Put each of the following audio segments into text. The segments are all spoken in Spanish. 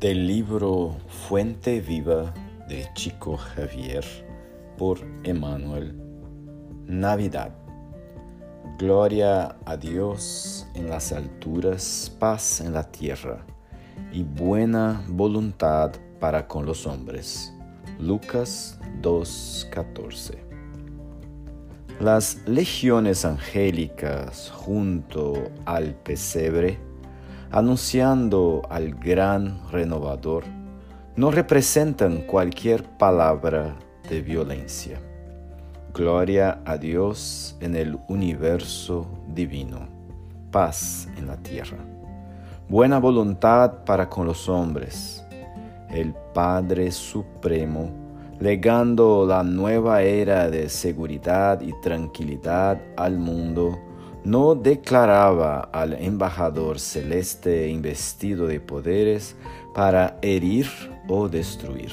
Del libro Fuente Viva de Chico Javier por Emanuel. Navidad. Gloria a Dios en las alturas, paz en la tierra y buena voluntad para con los hombres. Lucas 2.14 Las legiones angélicas junto al pesebre anunciando al gran renovador, no representan cualquier palabra de violencia. Gloria a Dios en el universo divino, paz en la tierra, buena voluntad para con los hombres, el Padre Supremo, legando la nueva era de seguridad y tranquilidad al mundo, no declaraba al embajador celeste investido de poderes para herir o destruir,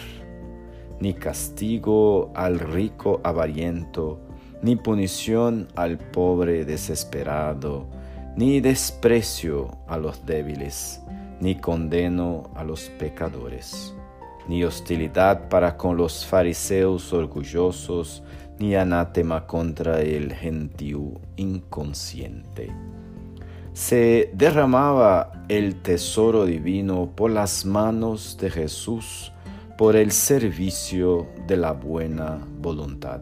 ni castigo al rico avariento, ni punición al pobre desesperado, ni desprecio a los débiles, ni condeno a los pecadores, ni hostilidad para con los fariseos orgullosos, ni anátema contra el gentío inconsciente. Se derramaba el tesoro divino por las manos de Jesús por el servicio de la buena voluntad.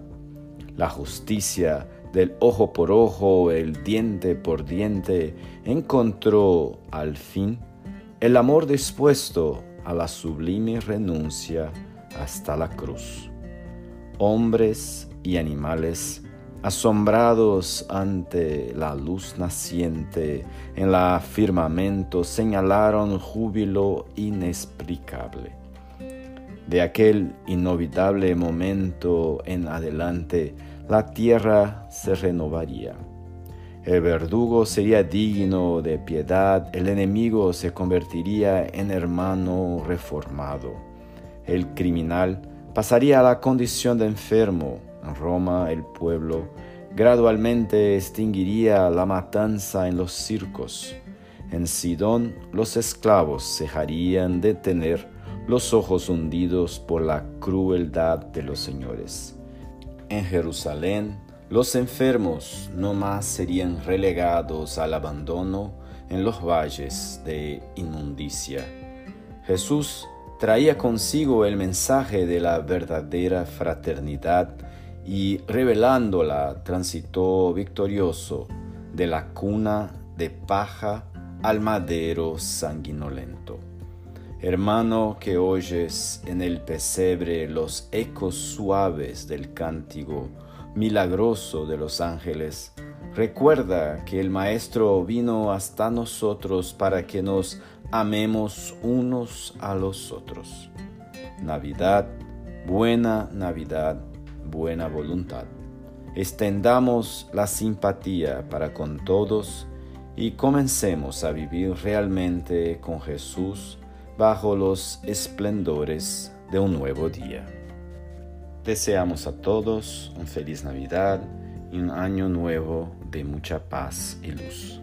La justicia del ojo por ojo, el diente por diente, encontró al fin el amor dispuesto a la sublime renuncia hasta la cruz. Hombres y animales, asombrados ante la luz naciente en la firmamento, señalaron júbilo inexplicable. De aquel inolvidable momento en adelante, la tierra se renovaría. El verdugo sería digno de piedad, el enemigo se convertiría en hermano reformado. El criminal pasaría a la condición de enfermo, en Roma el pueblo gradualmente extinguiría la matanza en los circos. En Sidón los esclavos dejarían de tener los ojos hundidos por la crueldad de los señores. En Jerusalén los enfermos no más serían relegados al abandono en los valles de inmundicia. Jesús traía consigo el mensaje de la verdadera fraternidad y revelándola transitó victorioso de la cuna de paja al madero sanguinolento. Hermano que oyes en el pesebre los ecos suaves del cántico milagroso de los ángeles, recuerda que el Maestro vino hasta nosotros para que nos amemos unos a los otros. Navidad, buena Navidad buena voluntad. Extendamos la simpatía para con todos y comencemos a vivir realmente con Jesús bajo los esplendores de un nuevo día. Deseamos a todos un feliz Navidad y un año nuevo de mucha paz y luz.